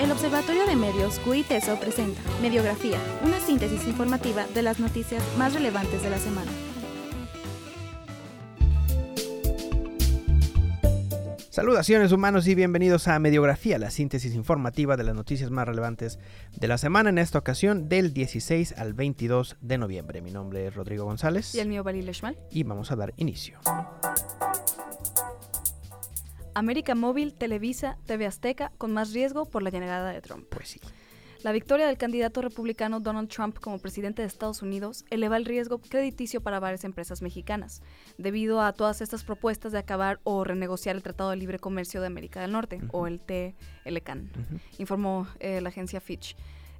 El Observatorio de Medios QITESO presenta Mediografía, una síntesis informativa de las noticias más relevantes de la semana. Saludaciones humanos y bienvenidos a Mediografía, la síntesis informativa de las noticias más relevantes de la semana, en esta ocasión del 16 al 22 de noviembre. Mi nombre es Rodrigo González. Y el mío, Leshmal. Y vamos a dar inicio. América Móvil, Televisa, TV Azteca, con más riesgo por la llegada de Trump. Pues sí. La victoria del candidato republicano Donald Trump como presidente de Estados Unidos eleva el riesgo crediticio para varias empresas mexicanas, debido a todas estas propuestas de acabar o renegociar el Tratado de Libre Comercio de América del Norte, o el TLCAN, informó eh, la agencia Fitch.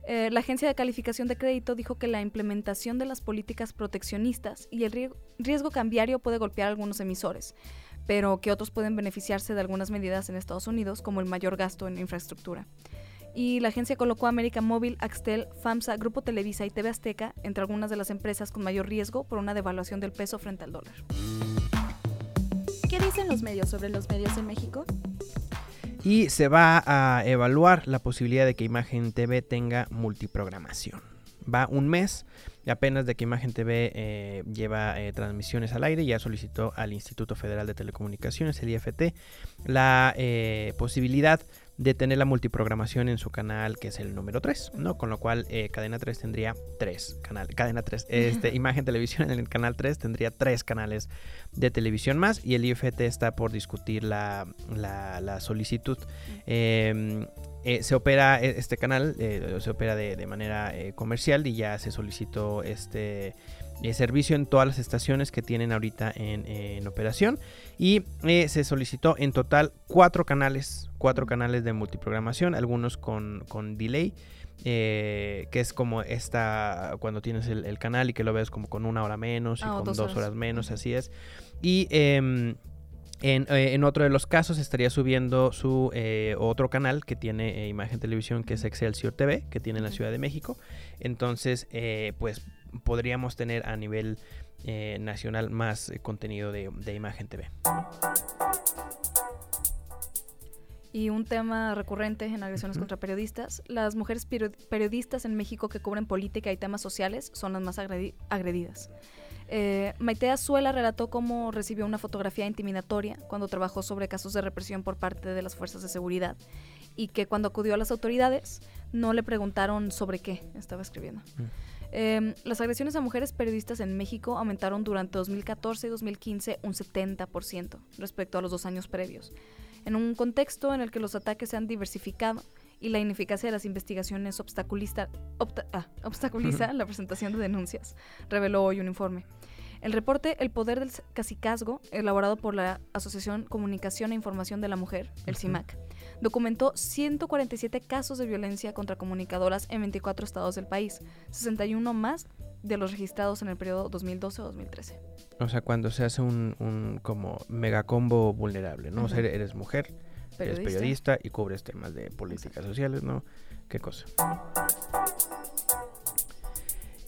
Eh, la agencia de calificación de crédito dijo que la implementación de las políticas proteccionistas y el riesgo cambiario puede golpear a algunos emisores, pero que otros pueden beneficiarse de algunas medidas en Estados Unidos, como el mayor gasto en infraestructura y la agencia colocó a América Móvil, Axtel, FAMSA, Grupo Televisa y TV Azteca entre algunas de las empresas con mayor riesgo por una devaluación del peso frente al dólar. ¿Qué dicen los medios sobre los medios en México? Y se va a evaluar la posibilidad de que Imagen TV tenga multiprogramación. Va un mes apenas de que Imagen TV eh, lleva eh, transmisiones al aire, ya solicitó al Instituto Federal de Telecomunicaciones, el IFT, la eh, posibilidad de tener la multiprogramación en su canal, que es el número 3, ¿no? Con lo cual, eh, Cadena 3 tendría 3 canales, Cadena 3, este, Imagen Televisión en el canal 3 tendría 3 canales de televisión más y el IFT está por discutir la, la, solicitud. Em, eh, se opera e, este canal, eh, se opera de, de manera comercial y ya se solicitó este servicio en todas las estaciones que tienen ahorita en, operación y eh, se solicitó en total cuatro canales, cuatro canales de multiprogramación, algunos con, delay. Eh, que es como esta cuando tienes el, canal y que lo ves como con una hora menos y ah, con dos, horas. menos, así es. Y em, en, eh, en, otro de los casos estaría subiendo su otro canal que tiene imagen televisión, que es Excelsior TV, que tiene en la Ciudad de México. Entonces, pues podríamos tener a nivel eh, nacional más eh, contenido de, Imagen TV. Y un tema recurrente en agresiones contra periodistas, las mujeres periodistas en México que cubren política y temas sociales son las más agredidas. Eh, Maite Azuela relató cómo recibió una fotografía intimidatoria cuando trabajó sobre casos de represión por parte de las fuerzas de seguridad y que cuando acudió a las autoridades no le preguntaron sobre qué estaba escribiendo. Mm. Em, las agresiones a mujeres periodistas en México aumentaron durante 2014 y 2015 un 70% respecto a los dos años previos, en un contexto en el que los ataques se han diversificado y la ineficacia de las investigaciones obstaculiza, ah, obstaculiza la presentación de denuncias, reveló hoy un informe. El reporte El Poder del Cacicazgo, elaborado por la Asociación Comunicación e Información de la Mujer, el CIMAC, documentó 147 casos de violencia contra comunicadoras en 24 estados del país, 61 más de los registrados en el periodo 2012-2013. O sea, cuando se hace un, un como megacombo vulnerable, ¿no? O sea, eres mujer, eres periodista y cubres temas de políticas sociales, ¿no? ¿Qué cosa?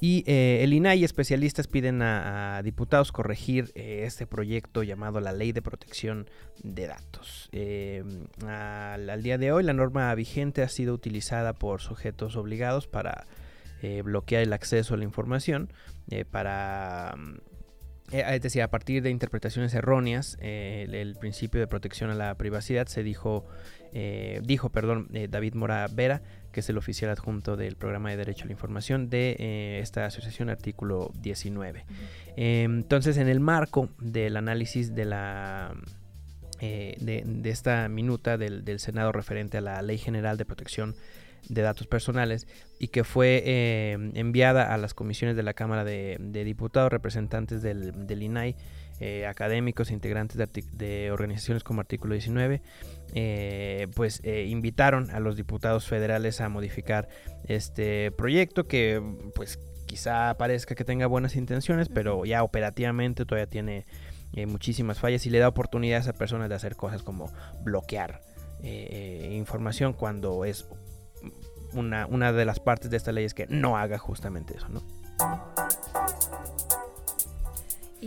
Y eh, el INAI y especialistas piden a, diputados corregir eh, este proyecto llamado la Ley de Protección de Datos. Eh, al, día de hoy la norma vigente ha sido utilizada por sujetos obligados para bloquear el acceso a la información, para... es decir, a partir de interpretaciones erróneas, el, principio de protección a la privacidad se dijo, dijo, perdón, David Mora Vera, que es el oficial adjunto del programa de Derecho a la Información de eh, esta asociación, artículo 19. Em, entonces, en el marco del análisis de la... Eh, de, esta minuta del, Senado referente a la Ley General de Protección de Datos Personales y que fue em, enviada a las comisiones de la Cámara de, Diputados, representantes del, del INAI, eh, académicos, integrantes de, organizaciones como Artículo 19, eh, pues eh, invitaron a los diputados federales a modificar este proyecto que pues quizá parezca que tenga buenas intenciones, pero ya operativamente todavía tiene muchísimas fallas y le da oportunidad a esas personas de hacer cosas como bloquear información cuando es una, una de las partes de esta ley es que no haga justamente eso, ¿no?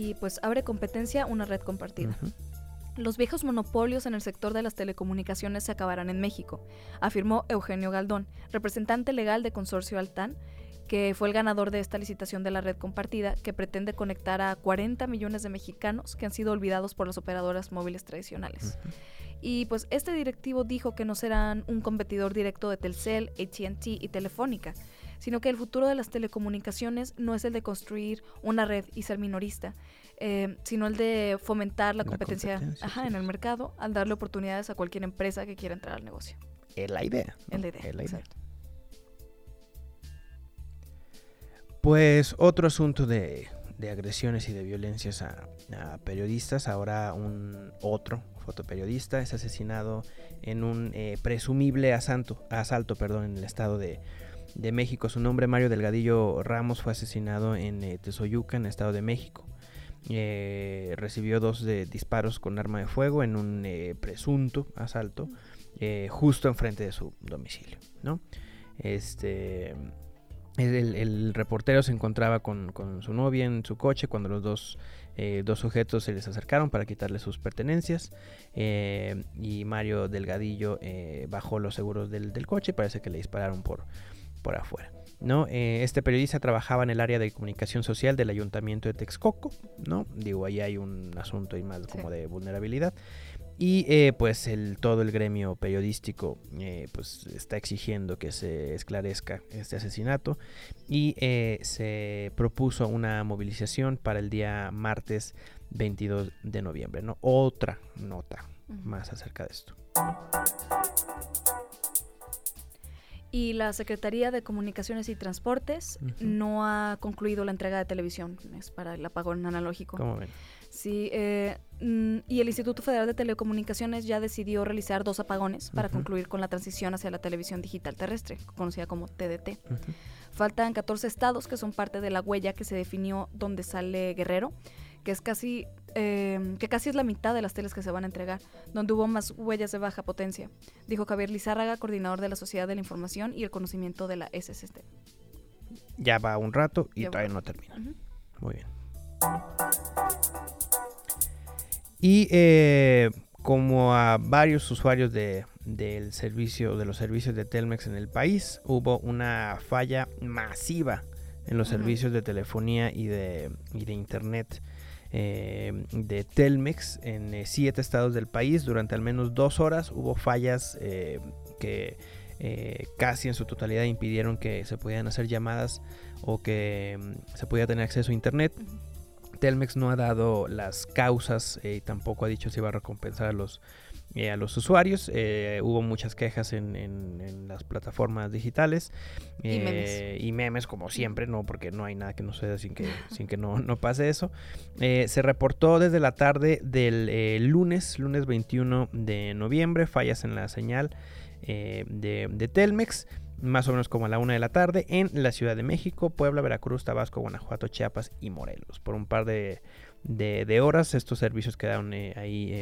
y pues abre competencia una red compartida. Los viejos monopolios en el sector de las telecomunicaciones se acabarán en México, afirmó Eugenio Galdón, representante legal de Consorcio Altán, que fue el ganador de esta licitación de la red compartida, que pretende conectar a 40 millones de mexicanos que han sido olvidados por las operadoras móviles tradicionales. Y pues este directivo dijo que no serán un competidor directo de Telcel, ATT y Telefónica, sino que el futuro de las telecomunicaciones no es el de construir una red y ser minorista, eh, sino el de fomentar la, competencia, en el mercado al darle oportunidades a cualquier empresa que quiera entrar al negocio. Es la idea. Es la idea. Pues otro asunto de, agresiones y de violencias a, periodistas. Ahora un otro fotoperiodista es asesinado en un eh, presumible asalto, asalto perdón, en el estado de, México. Su nombre, Mario Delgadillo Ramos, fue asesinado en eh, en el estado de México. Eh, recibió dos disparos con arma de fuego en un eh, presunto asalto justo enfrente de su domicilio. ¿no? Este, el, reportero se encontraba con, su novia en su coche cuando los dos, dos sujetos se les acercaron para quitarle sus pertenencias y Mario Delgadillo bajó los seguros del, del coche y parece que le dispararon por, por afuera. ¿no? Eh, este periodista trabajaba en el área de comunicación social del ayuntamiento de Texcoco, ¿no? Digo, ahí hay un asunto y más como de vulnerabilidad. Y eh, pues el, todo el gremio periodístico eh, pues está exigiendo que se esclarezca este asesinato y se propuso una movilización para el día martes 22 de noviembre. ¿no? Otra nota más acerca de esto y la Secretaría de Comunicaciones y Transportes no ha concluido la entrega de televisión, es para el apagón analógico. ¿Cómo ven? Sí, eh, mm, y el Instituto Federal de Telecomunicaciones ya decidió realizar dos apagones para concluir con la transición hacia la televisión digital terrestre, conocida como TDT. Faltan 14 estados que son parte de la huella que se definió donde sale Guerrero que es casi, em, que casi es la mitad de las teles que se van a entregar, donde hubo más huellas de baja potencia, dijo Javier Lizárraga, coordinador de la Sociedad de la Información y el Conocimiento de la SST. Ya va un rato y todavía no termina. Muy bien. Y eh, como a varios usuarios de, del servicio, de los servicios de Telmex en el país, hubo una falla masiva en los servicios de telefonía y de, y de internet eh, de Telmex en eh, siete estados del país. Durante al menos dos horas hubo fallas eh, que casi en su totalidad impidieron que se pudieran hacer llamadas o que mm, se pudiera tener acceso a internet. Telmex no ha dado las causas y tampoco ha dicho si va a recompensar a los eh, a los usuarios. Eh, hubo muchas quejas en, las plataformas digitales eh, y, memes. como siempre, no porque no hay nada que no suceda sin que, sin que no, no pase eso. se reportó desde la tarde del lunes, lunes 21 de noviembre, fallas en la señal de, Telmex más o menos como a la una de la tarde, en la Ciudad de México, Puebla, Veracruz, Tabasco, Guanajuato, Chiapas y Morelos. Por un par de, de, horas estos servicios quedaron ahí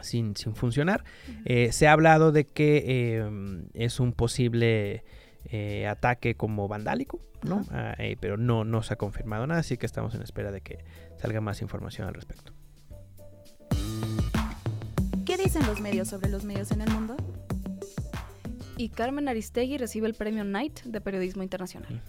sin, funcionar. Eh, se ha hablado de que em, es un posible eh, ataque como vandálico, ¿no? Ah, eh, pero no, no se ha confirmado nada, así que estamos en espera de que salga más información al respecto. ¿Qué dicen los medios sobre los medios en el mundo? Y Carmen Aristegui recibe el premio Knight de Periodismo Internacional.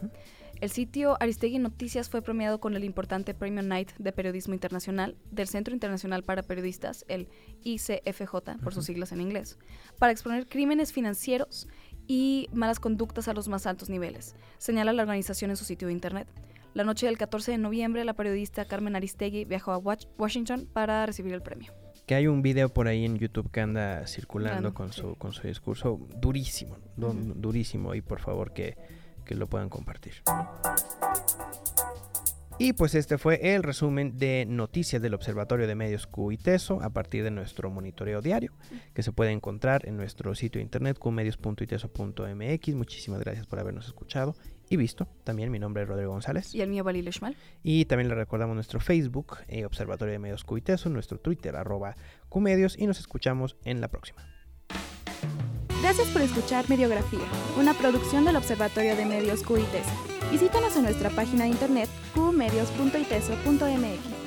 El sitio Aristegui Noticias fue premiado con el importante Premio Knight de Periodismo Internacional del Centro Internacional para Periodistas, el ICFJ, por sus siglas en inglés, para exponer crímenes financieros y malas conductas a los más altos niveles, señala la organización en su sitio de internet. La noche del 14 de noviembre, la periodista Carmen Aristegui viajó a Washington para recibir el premio. Que hay un video por ahí en YouTube que anda circulando con, su, con su discurso durísimo, durísimo, y por favor que que lo puedan compartir. Y pues este fue el resumen de noticias del Observatorio de Medios QITESO a partir de nuestro monitoreo diario que se puede encontrar en nuestro sitio de internet qmedios.iteso.mx. Muchísimas gracias por habernos escuchado y visto. También mi nombre es Rodrigo González. Y el mío Valil Schmal. Y también le recordamos nuestro Facebook, eh, Observatorio de Medios QITESO, nuestro Twitter, arroba QMedios y nos escuchamos en la próxima. Gracias por escuchar Mediografía, una producción del Observatorio de Medios QITES. Visítanos en nuestra página de internet qmedios.iteso.mx.